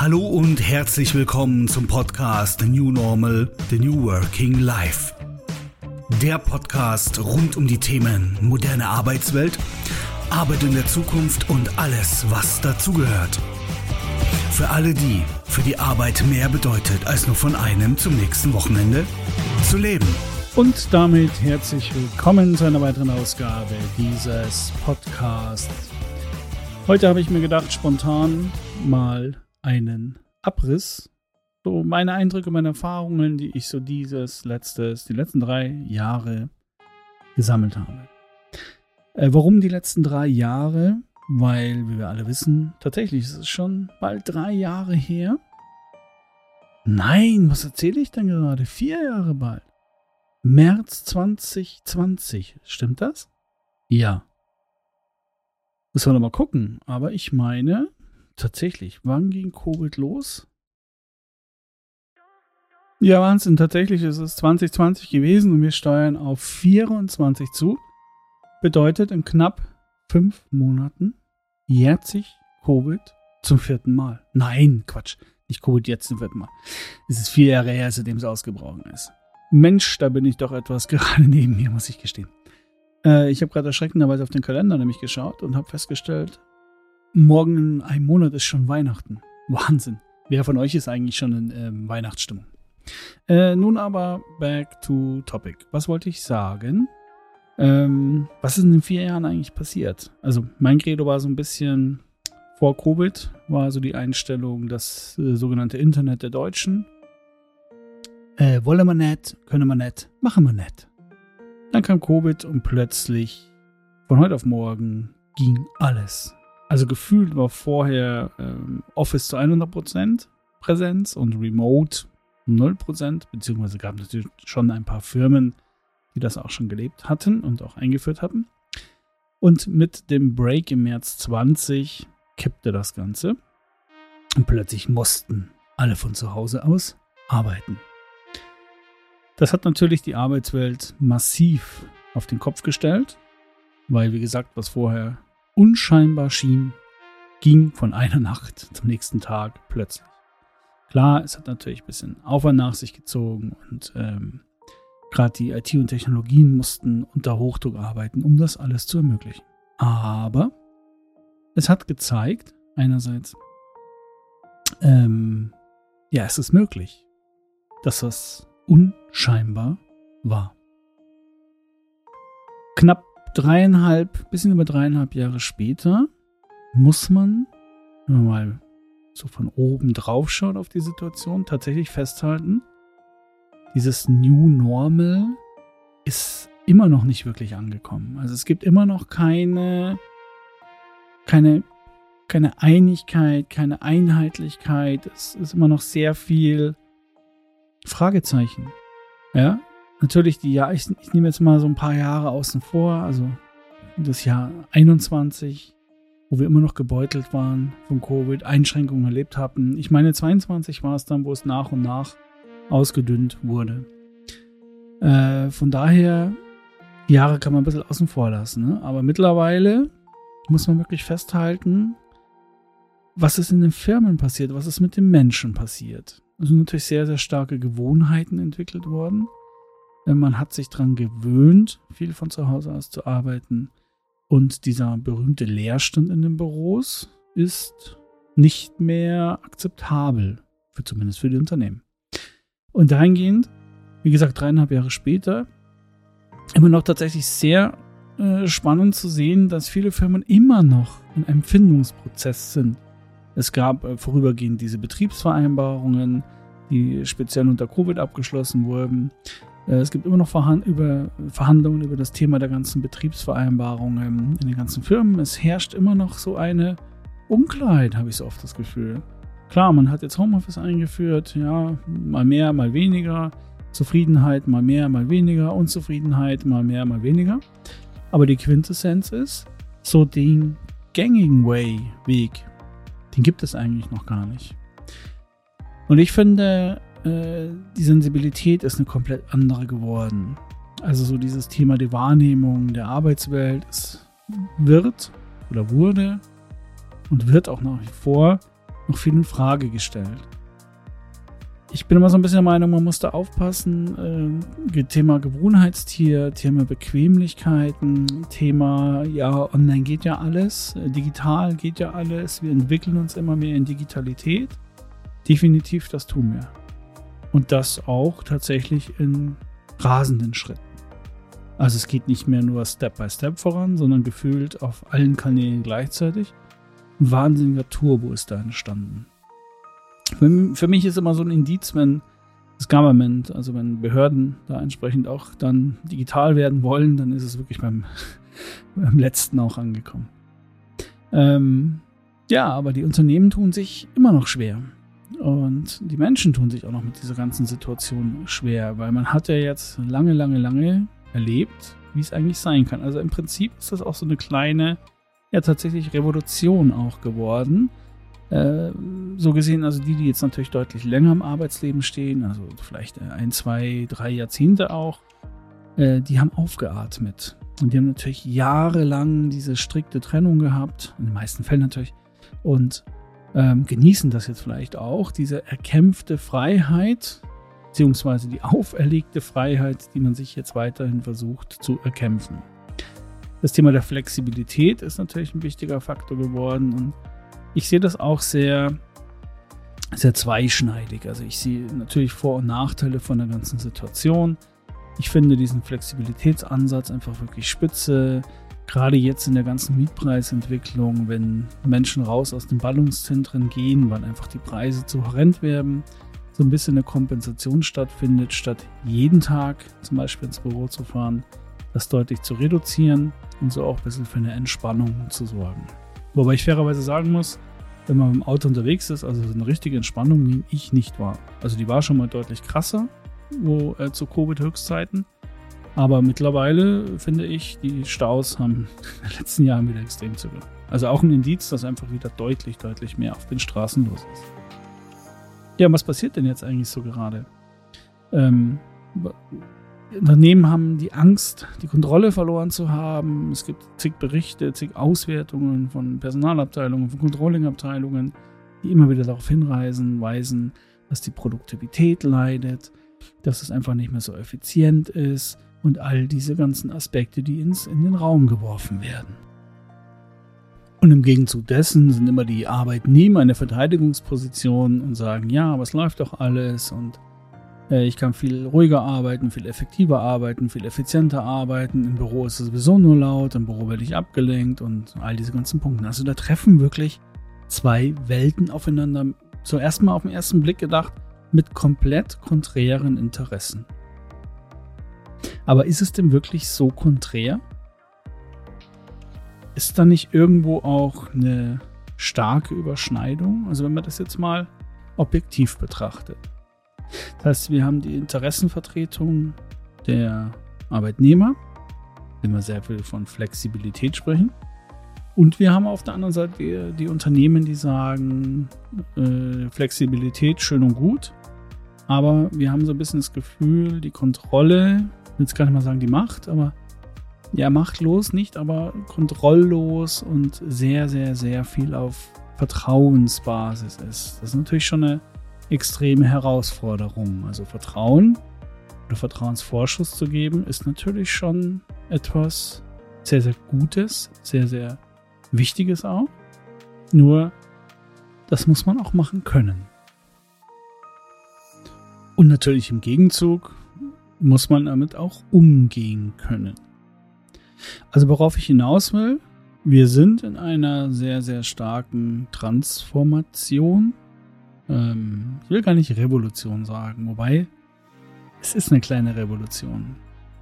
Hallo und herzlich willkommen zum Podcast The New Normal, The New Working Life. Der Podcast rund um die Themen moderne Arbeitswelt, Arbeit in der Zukunft und alles, was dazugehört. Für alle die, für die Arbeit mehr bedeutet, als nur von einem zum nächsten Wochenende zu leben. Und damit herzlich willkommen zu einer weiteren Ausgabe dieses Podcasts. Heute habe ich mir gedacht, spontan mal einen Abriss. So meine Eindrücke, meine Erfahrungen, die ich so dieses letztes, die letzten drei Jahre gesammelt habe. Äh, warum die letzten drei Jahre? Weil, wie wir alle wissen, tatsächlich ist es schon bald drei Jahre her. Nein, was erzähle ich denn gerade? Vier Jahre bald. März 2020, stimmt das? Ja. Müssen wir noch mal gucken. Aber ich meine, tatsächlich, wann ging Covid los? Ja, Wahnsinn, tatsächlich ist es 2020 gewesen und wir steuern auf 24 zu. Bedeutet, in knapp fünf Monaten jährt sich Covid zum vierten Mal. Nein, Quatsch, nicht Covid jetzt zum vierten Mal. Es ist vier Jahre her, seitdem es ausgebrochen ist. Mensch, da bin ich doch etwas gerade neben mir, muss ich gestehen. Äh, ich habe gerade erschreckenderweise auf den Kalender nämlich geschaut und habe festgestellt, Morgen in einem Monat ist schon Weihnachten. Wahnsinn. Wer von euch ist eigentlich schon in ähm, Weihnachtsstimmung? Äh, nun aber back to topic. Was wollte ich sagen? Ähm, was ist in den vier Jahren eigentlich passiert? Also mein Credo war so ein bisschen vor Covid, war so die Einstellung, das äh, sogenannte Internet der Deutschen. Äh, wolle man nicht, könne man nicht, mache man nicht. Dann kam Covid und plötzlich, von heute auf morgen, ging alles. Also gefühlt war vorher ähm, Office zu 100% Präsenz und Remote 0%, beziehungsweise gab es natürlich schon ein paar Firmen, die das auch schon gelebt hatten und auch eingeführt hatten. Und mit dem Break im März 20 kippte das Ganze und plötzlich mussten alle von zu Hause aus arbeiten. Das hat natürlich die Arbeitswelt massiv auf den Kopf gestellt, weil wie gesagt, was vorher unscheinbar schien, ging von einer Nacht zum nächsten Tag plötzlich. Klar, es hat natürlich ein bisschen Aufwand nach sich gezogen und ähm, gerade die IT und Technologien mussten unter Hochdruck arbeiten, um das alles zu ermöglichen. Aber es hat gezeigt, einerseits, ähm, ja, es ist möglich, dass das unscheinbar war. Knapp dreieinhalb, bisschen über dreieinhalb Jahre später muss man, wenn man mal so von oben drauf schaut auf die Situation, tatsächlich festhalten, dieses New Normal ist immer noch nicht wirklich angekommen. Also es gibt immer noch keine, keine, keine Einigkeit, keine Einheitlichkeit. Es ist immer noch sehr viel Fragezeichen. Ja, natürlich die Jahr, ich, ich nehme jetzt mal so ein paar Jahre außen vor, also das Jahr 21, wo wir immer noch gebeutelt waren von Covid, Einschränkungen erlebt hatten. Ich meine, 22 war es dann, wo es nach und nach ausgedünnt wurde. Äh, von daher, Jahre kann man ein bisschen außen vor lassen. Ne? Aber mittlerweile muss man wirklich festhalten, was ist in den Firmen passiert, was ist mit den Menschen passiert. Es sind natürlich sehr, sehr starke Gewohnheiten entwickelt worden. Äh, man hat sich daran gewöhnt, viel von zu Hause aus zu arbeiten. Und dieser berühmte Leerstand in den Büros ist nicht mehr akzeptabel, für zumindest für die Unternehmen. Und dahingehend, wie gesagt, dreieinhalb Jahre später, immer noch tatsächlich sehr äh, spannend zu sehen, dass viele Firmen immer noch in einem Findungsprozess sind. Es gab äh, vorübergehend diese Betriebsvereinbarungen, die speziell unter Covid abgeschlossen wurden. Äh, es gibt immer noch Verhandlungen über das Thema der ganzen Betriebsvereinbarungen in den ganzen Firmen. Es herrscht immer noch so eine Unklarheit, habe ich so oft das Gefühl. Klar, man hat jetzt Homeoffice eingeführt, ja, mal mehr, mal weniger. Zufriedenheit mal mehr, mal weniger. Unzufriedenheit mal mehr, mal weniger. Aber die Quintessenz ist, so den gängigen Way, Weg, den gibt es eigentlich noch gar nicht. Und ich finde, äh, die Sensibilität ist eine komplett andere geworden. Also so dieses Thema der Wahrnehmung der Arbeitswelt, es wird oder wurde und wird auch nach wie vor noch viel in Frage gestellt. Ich bin immer so ein bisschen der Meinung, man muss da aufpassen. Äh, Thema Gewohnheitstier, Thema Bequemlichkeiten, Thema, ja, online geht ja alles, äh, digital geht ja alles, wir entwickeln uns immer mehr in Digitalität. Definitiv, das tun wir. Und das auch tatsächlich in rasenden Schritten. Also es geht nicht mehr nur Step by Step voran, sondern gefühlt auf allen Kanälen gleichzeitig. Ein wahnsinniger Turbo ist da entstanden. Für, mich ist immer so ein Indiz, wenn das Government, also wenn Behörden da entsprechend auch dann digital werden wollen, dann ist es wirklich beim, beim letzten auch angekommen. Ähm, ja, aber die Unternehmen tun sich immer noch schwer. Und die Menschen tun sich auch noch mit dieser ganzen Situation schwer, weil man hat ja jetzt lange, lange, lange erlebt, wie es eigentlich sein kann. Also im Prinzip ist das auch so eine kleine, ja tatsächlich Revolution auch geworden. Äh, so gesehen, also die, die jetzt natürlich deutlich länger im Arbeitsleben stehen, also vielleicht ein, zwei, drei Jahrzehnte auch, äh, die haben aufgeatmet. Und die haben natürlich jahrelang diese strikte Trennung gehabt, in den meisten Fällen natürlich, und ähm, genießen das jetzt vielleicht auch, diese erkämpfte Freiheit, beziehungsweise die auferlegte Freiheit, die man sich jetzt weiterhin versucht zu erkämpfen. Das Thema der Flexibilität ist natürlich ein wichtiger Faktor geworden und ich sehe das auch sehr, sehr zweischneidig. Also ich sehe natürlich Vor- und Nachteile von der ganzen Situation. Ich finde diesen Flexibilitätsansatz einfach wirklich spitze. Gerade jetzt in der ganzen Mietpreisentwicklung, wenn Menschen raus aus den Ballungszentren gehen, weil einfach die Preise zu horrend werden, so ein bisschen eine Kompensation stattfindet, statt jeden Tag zum Beispiel ins Büro zu fahren, das deutlich zu reduzieren und so auch ein bisschen für eine Entspannung zu sorgen. Wobei ich fairerweise sagen muss, wenn man im Auto unterwegs ist, also eine richtige Entspannung nehme ich nicht wahr. Also die war schon mal deutlich krasser, wo äh, zu Covid-Höchstzeiten. Aber mittlerweile finde ich, die Staus haben in den letzten Jahren wieder extrem zugenommen. Also auch ein Indiz, dass einfach wieder deutlich, deutlich mehr auf den Straßen los ist. Ja, was passiert denn jetzt eigentlich so gerade? Ähm, Unternehmen haben die Angst, die Kontrolle verloren zu haben. Es gibt zig Berichte, zig Auswertungen von Personalabteilungen, von Controllingabteilungen, die immer wieder darauf hinweisen, weisen, dass die Produktivität leidet, dass es einfach nicht mehr so effizient ist und all diese ganzen Aspekte, die ins, in den Raum geworfen werden. Und im Gegenzug dessen sind immer die Arbeitnehmer in der Verteidigungsposition und sagen, ja, aber es läuft doch alles und äh, ich kann viel ruhiger arbeiten, viel effektiver arbeiten, viel effizienter arbeiten. Im Büro ist es sowieso nur laut, im Büro werde ich abgelenkt und all diese ganzen Punkte. Also da treffen wirklich zwei Welten aufeinander. Zuerst mal auf den ersten Blick gedacht, mit komplett konträren Interessen. Aber ist es denn wirklich so konträr? Ist da nicht irgendwo auch eine starke Überschneidung? Also wenn man das jetzt mal objektiv betrachtet. Das heißt, wir haben die Interessenvertretung der Arbeitnehmer, wenn wir sehr viel von Flexibilität sprechen. Und wir haben auf der anderen Seite die, die Unternehmen, die sagen, äh, Flexibilität schön und gut, aber wir haben so ein bisschen das Gefühl, die Kontrolle, will jetzt gar nicht mal sagen die Macht, aber ja, machtlos nicht, aber kontrolllos und sehr, sehr, sehr viel auf Vertrauensbasis ist. Das ist natürlich schon eine extreme Herausforderung. Also Vertrauen oder Vertrauensvorschuss zu geben, ist natürlich schon etwas sehr, sehr Gutes, sehr, sehr Wichtiges auch. Nur, das muss man auch machen können. Und natürlich im Gegenzug muss man damit auch umgehen können. Also worauf ich hinaus will, wir sind in einer sehr, sehr starken Transformation ähm, ich will gar nicht Revolution sagen, wobei es ist eine kleine Revolution.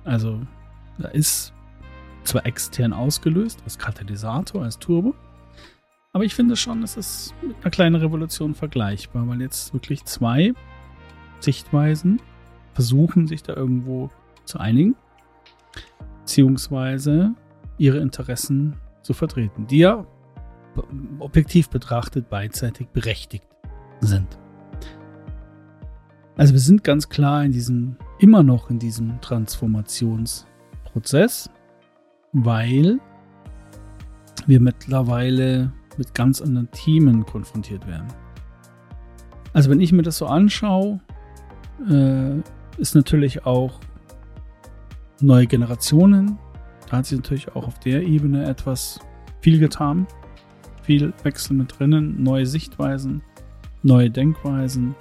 Also da ist zwar extern ausgelöst als Katalysator, als Turbo, aber ich finde schon, es ist mit einer kleinen Revolution vergleichbar, weil jetzt wirklich zwei Sichtweisen versuchen, sich da irgendwo zu einigen, beziehungsweise ihre Interessen zu vertreten, die ja objektiv betrachtet beidseitig berechtigt sind. Also wir sind ganz klar in diesem, immer noch in diesem Transformationsprozess, weil wir mittlerweile mit ganz anderen Themen konfrontiert werden. Also wenn ich mir das so anschaue, äh, ist natürlich auch neue Generationen. Da hat sich natürlich auch auf der Ebene etwas viel getan. Viel Wechsel mit drinnen, neue Sichtweisen, neue Denkweisen,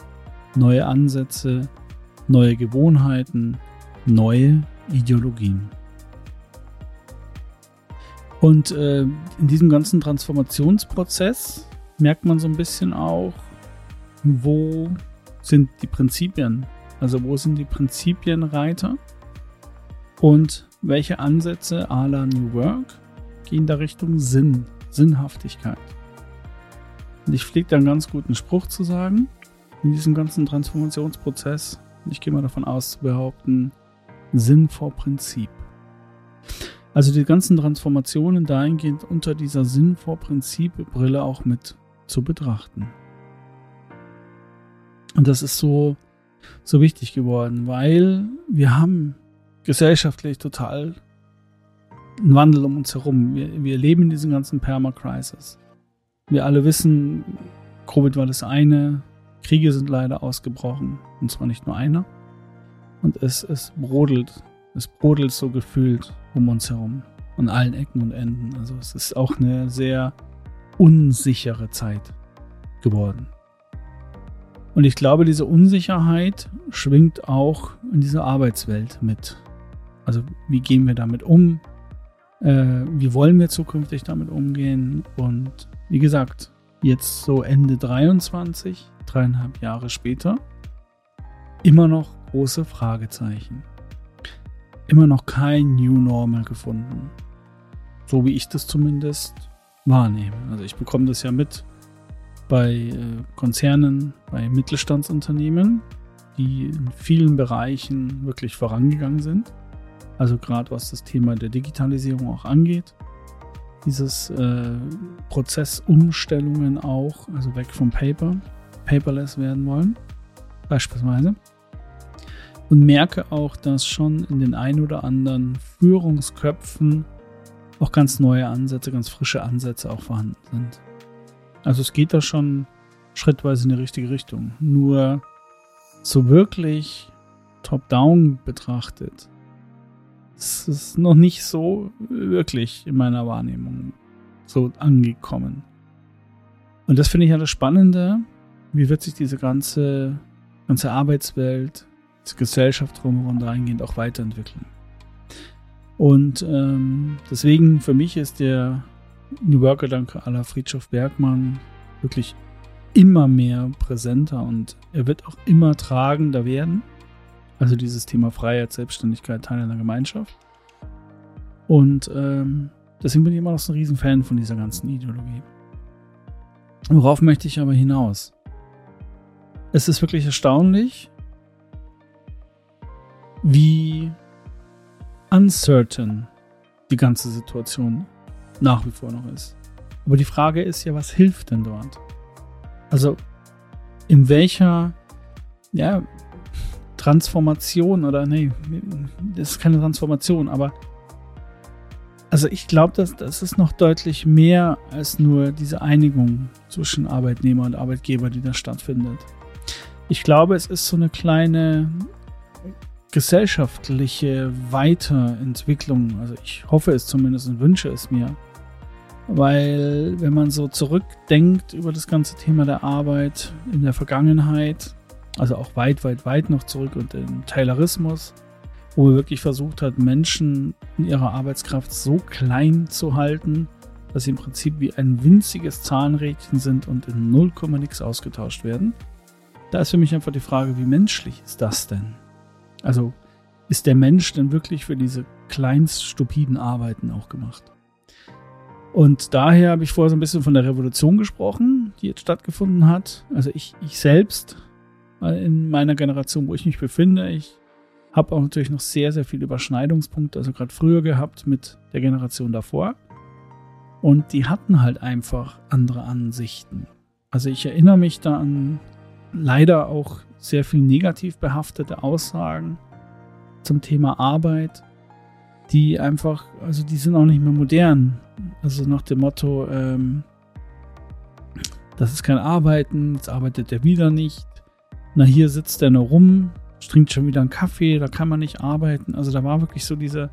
neue Ansätze, neue Gewohnheiten, neue Ideologien. Und äh, in diesem ganzen Transformationsprozess merkt man so ein bisschen auch, wo sind die Prinzipien? Also wo sind die Prinzipienreiter? Und welche Ansätze à la New Work gehen da Richtung Sinn, Sinnhaftigkeit? Und ich pflege da einen ganz guten Spruch zu sagen in diesem ganzen Transformationsprozess. Ich gehe mal davon aus zu behaupten, Sinn vor Prinzip. Also die ganzen Transformationen dahingehend unter dieser Sinn vor Prinzip Brille auch mit zu betrachten. Und das ist so, so wichtig geworden, weil wir haben gesellschaftlich total einen Wandel um uns herum. Wir, wir leben in diesem ganzen Perma-Crisis. Wir alle wissen, Covid war das eine, Kriege sind leider ausgebrochen, und zwar nicht nur einer. Und es, es brodelt, es brodelt so gefühlt um uns herum, an allen Ecken und Enden. Also es ist auch eine sehr unsichere Zeit geworden. Und ich glaube, diese Unsicherheit schwingt auch in dieser Arbeitswelt mit. Also wie gehen wir damit um? Äh, wie wollen wir zukünftig damit umgehen? Und wie gesagt, jetzt so Ende 23, dreieinhalb Jahre später, immer noch große Fragezeichen. Immer noch kein New Normal gefunden. So wie ich das zumindest wahrnehme. Also ich bekomme das ja mit bei äh, Konzernen, bei Mittelstandsunternehmen, die in vielen Bereichen wirklich vorangegangen sind. Also gerade was das Thema der Digitalisierung auch angeht. Dieses äh, Prozessumstellungen auch, also weg vom Paper, paperless werden wollen, beispielsweise. Und merke auch, dass schon in den ein oder anderen Führungsköpfen auch ganz neue Ansätze, ganz frische Ansätze auch vorhanden sind. Also es geht da schon schrittweise in die richtige Richtung. Nur so wirklich top-down betrachtet, ist es noch nicht so wirklich in meiner Wahrnehmung so angekommen. Und das finde ich ja das Spannende. Wie wird sich diese ganze, ganze Arbeitswelt, die Gesellschaft drumherum dahingehend auch weiterentwickeln? Und ähm, deswegen für mich ist der New Work-Gedanke aller Friedhof Bergmann wirklich immer mehr präsenter und er wird auch immer tragender werden. Also dieses Thema Freiheit, Selbstständigkeit, Teil einer Gemeinschaft. Und ähm, deswegen bin ich immer noch so ein Riesenfan von dieser ganzen Ideologie. Worauf möchte ich aber hinaus? Es ist wirklich erstaunlich, wie uncertain die ganze Situation nach wie vor noch ist. Aber die Frage ist ja, was hilft denn dort? Also, in welcher, ja, Transformation oder nee, das ist keine Transformation, aber also ich glaube, dass das ist noch deutlich mehr als nur diese Einigung zwischen Arbeitnehmer und Arbeitgeber, die da stattfindet. Ich glaube, es ist so eine kleine gesellschaftliche Weiterentwicklung. Also ich hoffe es zumindest und wünsche es mir. Weil wenn man so zurückdenkt über das ganze Thema der Arbeit in der Vergangenheit, also auch weit, weit, weit noch zurück und im Taylorismus, wo man wirklich versucht hat, Menschen in ihrer Arbeitskraft so klein zu halten, dass sie im Prinzip wie ein winziges Zahnrädchen sind und in 0, nix ausgetauscht werden. Da ist für mich einfach die Frage, wie menschlich ist das denn? Also ist der Mensch denn wirklich für diese kleinst stupiden Arbeiten auch gemacht? Und daher habe ich vorher so ein bisschen von der Revolution gesprochen, die jetzt stattgefunden hat. Also ich, ich selbst in meiner Generation, wo ich mich befinde, ich habe auch natürlich noch sehr, sehr viele Überschneidungspunkte, also gerade früher gehabt mit der Generation davor. Und die hatten halt einfach andere Ansichten. Also ich erinnere mich da an leider auch sehr viel negativ behaftete Aussagen zum Thema Arbeit, die einfach, also die sind auch nicht mehr modern. Also nach dem Motto, ähm, das ist kein Arbeiten, jetzt arbeitet er wieder nicht. Na, hier sitzt er nur rum, trinkt schon wieder einen Kaffee, da kann man nicht arbeiten. Also da war wirklich so diese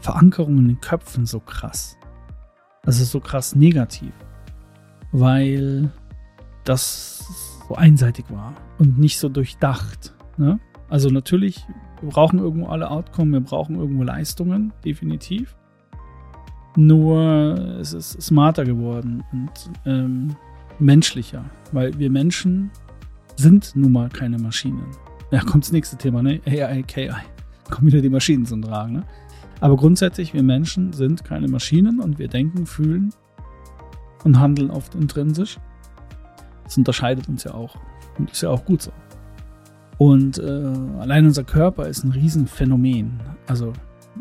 Verankerung in den Köpfen so krass. Also so krass negativ. Weil das so einseitig war und nicht so durchdacht. Ne? Also natürlich, wir brauchen irgendwo alle Outcome, wir brauchen irgendwo Leistungen, definitiv. Nur es ist smarter geworden und ähm, menschlicher, weil wir Menschen sind nun mal keine Maschinen. Ja, kommt das nächste Thema, ne? AI, KI. Kommen wieder die Maschinen zum Tragen, ne? Aber grundsätzlich, wir Menschen sind keine Maschinen und wir denken, fühlen und handeln oft intrinsisch. Das unterscheidet uns ja auch. Und ist ja auch gut so. Und äh, allein unser Körper ist ein Riesenphänomen. Also,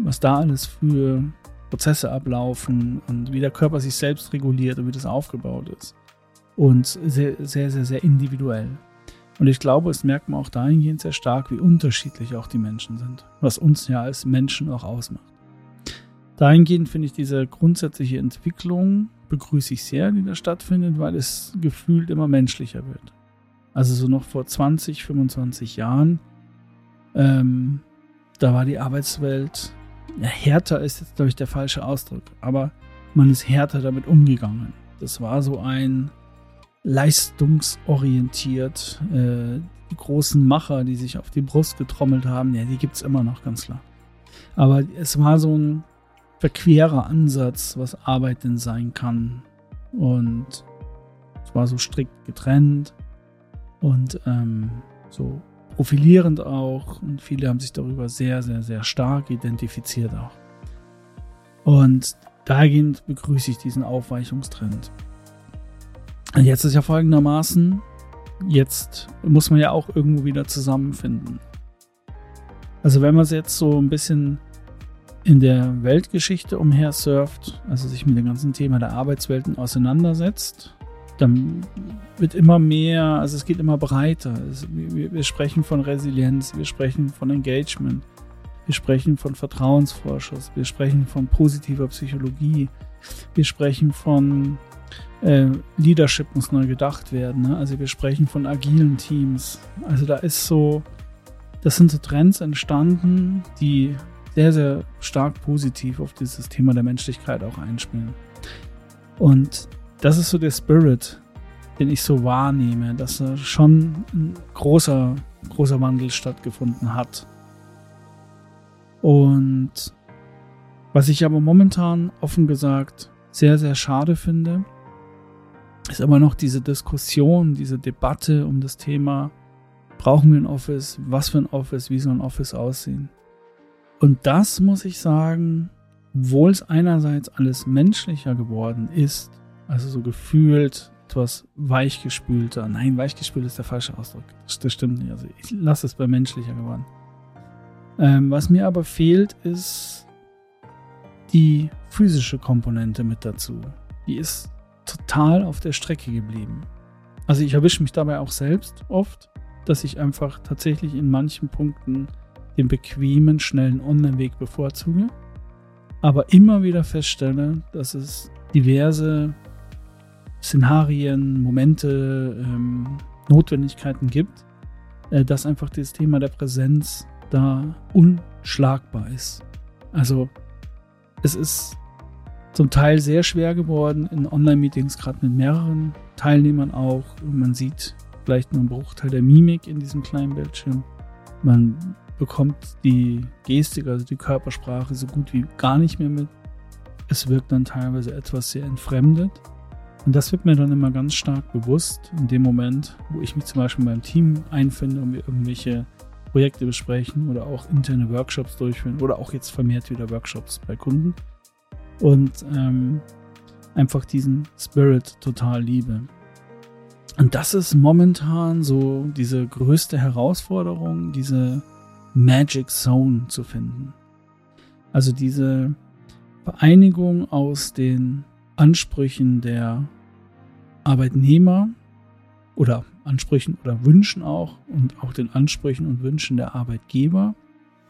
was da alles für Prozesse ablaufen und wie der Körper sich selbst reguliert und wie das aufgebaut ist. Und sehr, sehr, sehr, sehr individuell. Und ich glaube, es merkt man auch dahingehend sehr stark, wie unterschiedlich auch die Menschen sind, was uns ja als Menschen auch ausmacht. Dahingehend finde ich diese grundsätzliche Entwicklung begrüße ich sehr, die da stattfindet, weil es gefühlt immer menschlicher wird. Also so noch vor 20, 25 Jahren, ähm, da war die Arbeitswelt, ja, härter ist jetzt, glaube ich, der falsche Ausdruck, aber man ist härter damit umgegangen. Das war so ein leistungsorientiert, äh, die großen Macher, die sich auf die Brust getrommelt haben, ja, die gibt es immer noch, ganz klar. Aber es war so ein verquerer Ansatz, was Arbeit denn sein kann. Und es war so strikt getrennt und ähm, so profilierend auch. Und viele haben sich darüber sehr, sehr, sehr stark identifiziert auch. Und dahingehend begrüße ich diesen Aufweichungstrend. Jetzt ist ja folgendermaßen, jetzt muss man ja auch irgendwo wieder zusammenfinden. Also wenn man es jetzt so ein bisschen in der Weltgeschichte umhersurft, also sich mit dem ganzen Thema der Arbeitswelten auseinandersetzt, dann wird immer mehr, also es geht immer breiter. Es, wir, wir, sprechen von Resilienz, wir sprechen von Engagement, wir sprechen von Vertrauensvorschuss, wir sprechen von positiver Psychologie, wir sprechen von äh, Leadership muss neu gedacht werden. Ne? Also wir sprechen von agilen Teams. Also da ist so, das sind so Trends entstanden, die sehr, sehr stark positiv auf dieses Thema der Menschlichkeit auch einspielen. Und das ist so der Spirit, den ich so wahrnehme, dass da schon ein großer, großer Wandel stattgefunden hat. Und was ich aber momentan offen gesagt sehr, sehr schade finde, ist immer noch diese Diskussion, diese Debatte um das Thema, brauchen wir ein Office, was für ein Office, wie soll ein Office aussehen. Und das muss ich sagen, obwohl es einerseits alles menschlicher geworden ist, also so gefühlt etwas weichgespülter. Nein, weichgespült ist der falsche Ausdruck. Das, stimmt nicht. Also ich lasse es bei menschlicher geworden. Ähm, was mir aber fehlt, ist die physische Komponente mit dazu. Die ist total auf der Strecke geblieben. Also ich erwische mich dabei auch selbst oft, dass ich einfach tatsächlich in manchen Punkten den bequemen, schnellen Online-Weg bevorzuge, aber immer wieder feststelle, dass es diverse Szenarien, Momente, ähm, Notwendigkeiten gibt, äh, dass einfach das Thema der Präsenz da unschlagbar ist. Also es ist zum Teil sehr schwer geworden in Online-Meetings, gerade mit mehreren Teilnehmern auch. Man sieht vielleicht nur einen Bruchteil der Mimik in diesem kleinen Bildschirm. Man bekommt die Gestik, also die Körpersprache, so gut wie gar nicht mehr mit. Es wirkt dann teilweise etwas sehr entfremdet. Und das wird mir dann immer ganz stark bewusst in dem Moment, wo ich mich zum Beispiel beim Team einfinde und wir irgendwelche Projekte besprechen oder auch interne Workshops durchführen oder auch jetzt vermehrt wieder Workshops bei Kunden und ähm, einfach diesen Spirit total liebe. Und das ist momentan so diese größte Herausforderung, diese Magic Zone zu finden. Also diese Vereinigung aus den Ansprüchen der Arbeitnehmer oder Ansprüchen oder Wünschen auch und auch den Ansprüchen und Wünschen der Arbeitgeber,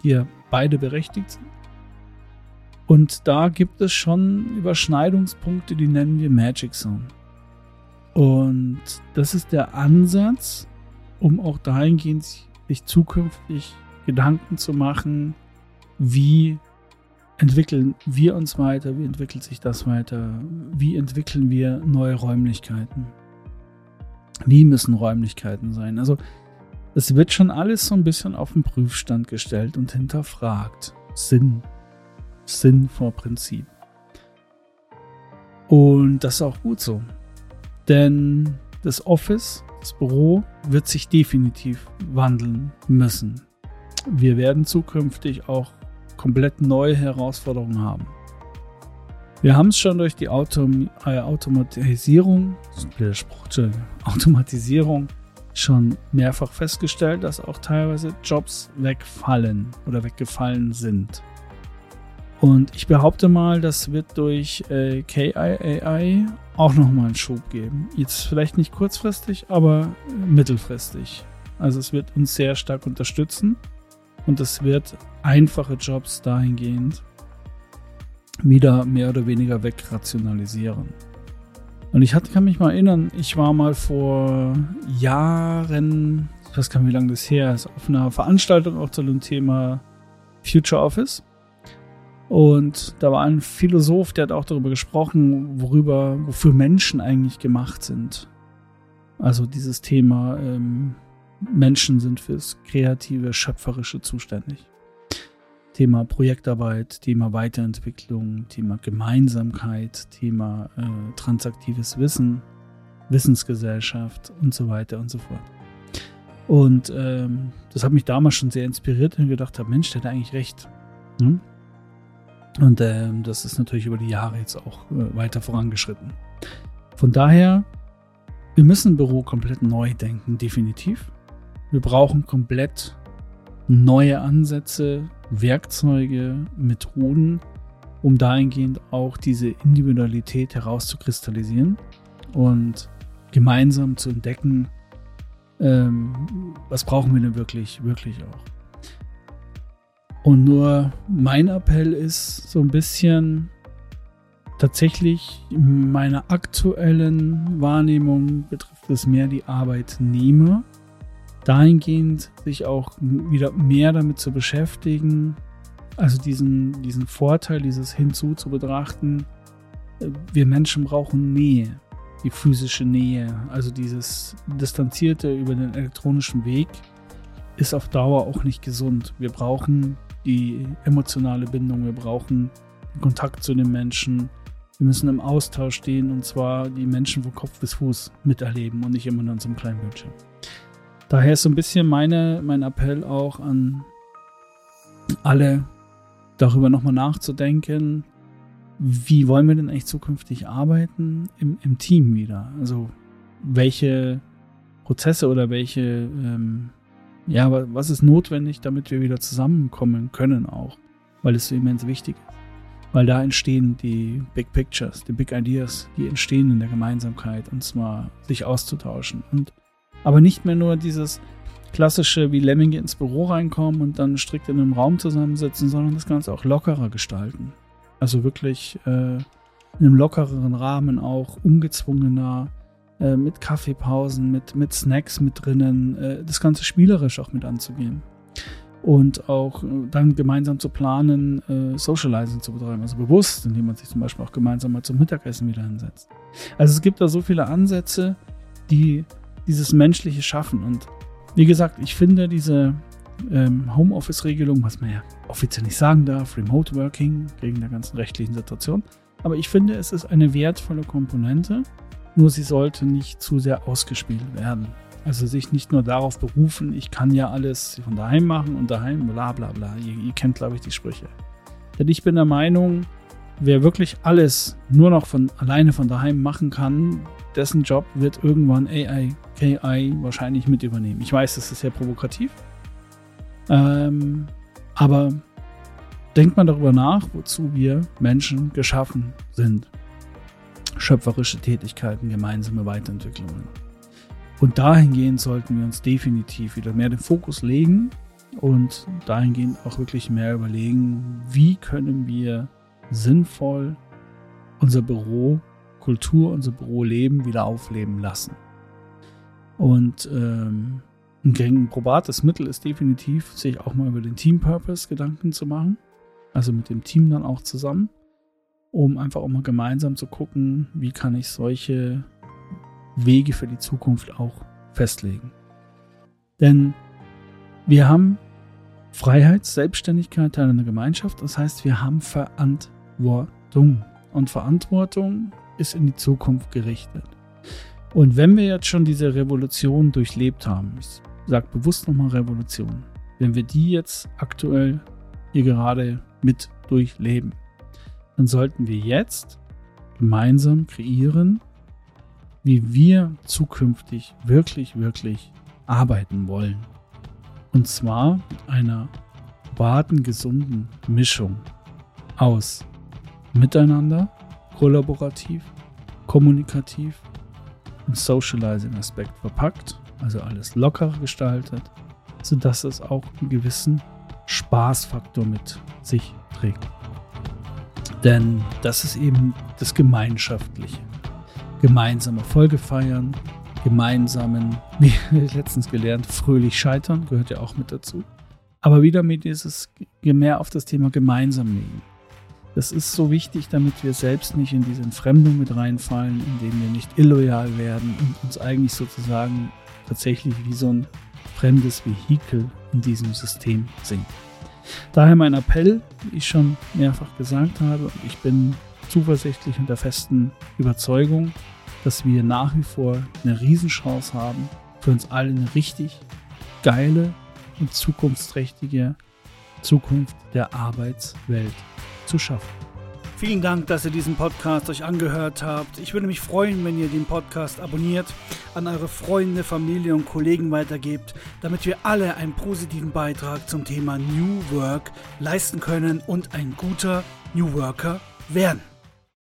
die ja beide berechtigt sind. Und da gibt es schon Überschneidungspunkte, die nennen wir Magic Zone. Und das ist der Ansatz, um auch dahingehend sich zukünftig Gedanken zu machen, wie entwickeln wir uns weiter, wie entwickelt sich das weiter, wie entwickeln wir neue Räumlichkeiten, wie müssen Räumlichkeiten sein. Also es wird schon alles so ein bisschen auf den Prüfstand gestellt und hinterfragt. Sinn, Sinn vor Prinzip. Und das ist auch gut so. Denn das Office, das Büro wird sich definitiv wandeln müssen. Wir werden zukünftig auch komplett neue Herausforderungen haben. Wir haben es schon durch die Autom äh, Automatisierung, Automatisierung schon mehrfach festgestellt, dass auch teilweise Jobs wegfallen oder weggefallen sind. Und ich behaupte mal, das wird durch äh, KI auch nochmal einen Schub geben. Jetzt vielleicht nicht kurzfristig, aber mittelfristig. Also es wird uns sehr stark unterstützen und es wird einfache Jobs dahingehend wieder mehr oder weniger wegrationalisieren. Und ich hatte, kann mich mal erinnern, ich war mal vor Jahren, ich weiß gar nicht, wie lange das her ist, auf einer Veranstaltung auch zu dem Thema Future Office. Und da war ein Philosoph, der hat auch darüber gesprochen, worüber, wofür Menschen eigentlich gemacht sind. Also dieses Thema ähm, Menschen sind fürs kreative, schöpferische zuständig. Thema Projektarbeit, Thema Weiterentwicklung, Thema Gemeinsamkeit, Thema äh, transaktives Wissen, Wissensgesellschaft und so weiter und so fort. Und ähm, das hat mich damals schon sehr inspiriert und gedacht habe, Mensch, der hat eigentlich recht. Hm? Und ähm, das ist natürlich über die Jahre jetzt auch äh, weiter vorangeschritten. Von daher, wir müssen Büro komplett neu denken, definitiv. Wir brauchen komplett neue Ansätze, Werkzeuge, Methoden, um dahingehend auch diese Individualität herauszukristallisieren und gemeinsam zu entdecken, ähm, was brauchen wir denn wirklich, wirklich auch. Und nur mein Appell ist so ein bisschen tatsächlich in meiner aktuellen Wahrnehmung betrifft es mehr die Arbeitnehmer dahingehend sich auch wieder mehr damit zu beschäftigen, also diesen, diesen Vorteil, dieses Hinzu zu betrachten, wir Menschen brauchen Nähe, die physische Nähe, also dieses Distanzierte über den elektronischen Weg ist auf Dauer auch nicht gesund. Wir brauchen die emotionale Bindung, wir brauchen den Kontakt zu den Menschen. Wir müssen im Austausch stehen und zwar die Menschen von Kopf bis Fuß miterleben und nicht immer nur an so einem kleinen Bildschirm. Daher ist so ein bisschen meine, mein Appell auch an alle, darüber nochmal nachzudenken, wie wollen wir denn eigentlich zukünftig arbeiten im, im Team wieder? Also welche Prozesse oder welche, ähm, ja, was ist notwendig, damit wir wieder zusammenkommen können auch, weil es so immens wichtig ist. Weil da entstehen die Big Pictures, die Big Ideas, die entstehen in der Gemeinsamkeit und zwar sich auszutauschen und aber nicht mehr nur dieses klassische, wie Lemminge ins Büro reinkommen und dann strikt in einem Raum zusammensitzen, sondern das Ganze auch lockerer gestalten. Also wirklich äh, in einem lockereren Rahmen auch, ungezwungener, äh, mit Kaffeepausen, mit, mit Snacks mit drinnen, äh, das Ganze spielerisch auch mit anzugehen. Und auch äh, dann gemeinsam zu planen, äh, Socializing zu betreiben, also bewusst, indem man sich zum Beispiel auch gemeinsam mal zum Mittagessen wieder hinsetzt. Also es gibt da so viele Ansätze, die dieses menschliche Schaffen. Und wie gesagt, ich finde diese ähm, Homeoffice-Regelung, was man ja offiziell nicht sagen darf, Remote Working, wegen der ganzen rechtlichen Situation. Aber ich finde, es ist eine wertvolle Komponente, nur sie sollte nicht zu sehr ausgespielt werden. Also sich nicht nur darauf berufen, ich kann ja alles von daheim machen und daheim bla bla bla. Ihr, ihr kennt, glaube ich, die Sprüche. Denn ich bin der Meinung, wer wirklich alles nur noch von alleine von daheim machen kann, dessen Job wird irgendwann AI, KI wahrscheinlich mit übernehmen. Ich weiß, das ist sehr provokativ. Ähm, aber denkt man darüber nach, wozu wir Menschen geschaffen sind. Schöpferische Tätigkeiten, gemeinsame Weiterentwicklungen. Und dahingehend sollten wir uns definitiv wieder mehr den Fokus legen und dahingehend auch wirklich mehr überlegen, wie können wir sinnvoll unser Büro Kultur, unser Büroleben wieder aufleben lassen. Und ähm, ein probates Mittel ist definitiv, sich auch mal über den Team Purpose Gedanken zu machen. Also mit dem Team dann auch zusammen, um einfach auch mal gemeinsam zu gucken, wie kann ich solche Wege für die Zukunft auch festlegen. Denn wir haben Freiheit, Selbstständigkeit, Teil einer Gemeinschaft. Das heißt, wir haben Verantwortung. Und Verantwortung ist in die Zukunft gerichtet. Und wenn wir jetzt schon diese Revolution durchlebt haben, ich sage bewusst nochmal Revolution, wenn wir die jetzt aktuell hier gerade mit durchleben, dann sollten wir jetzt gemeinsam kreieren, wie wir zukünftig wirklich, wirklich arbeiten wollen. Und zwar mit einer wahren, gesunden Mischung aus Miteinander, kollaborativ, kommunikativ und Socializing-Aspekt verpackt, also alles locker gestaltet, sodass es auch einen gewissen Spaßfaktor mit sich trägt. Denn das ist eben das Gemeinschaftliche. Gemeinsame Erfolge feiern, gemeinsamen, wie letztens gelernt, fröhlich scheitern, gehört ja auch mit dazu. Aber wieder mit dieses mehr auf das Thema gemeinsam legen. Das ist so wichtig, damit wir selbst nicht in diese Entfremdung mit reinfallen, indem wir nicht illoyal werden und uns eigentlich sozusagen tatsächlich wie so ein fremdes Vehikel in diesem System sehen. Daher mein Appell, wie ich schon mehrfach gesagt habe, und ich bin zuversichtlich und der festen Überzeugung, dass wir nach wie vor eine Riesenchance haben, für uns alle eine richtig geile und zukunftsträchtige Zukunft der Arbeitswelt zu schaffen. Vielen Dank, dass ihr diesen Podcast euch angehört habt. Ich würde mich freuen, wenn ihr den Podcast abonniert, an eure Freunde, Familie und Kollegen weitergebt, damit wir alle einen positiven Beitrag zum Thema New Work leisten können und ein guter New Worker werden.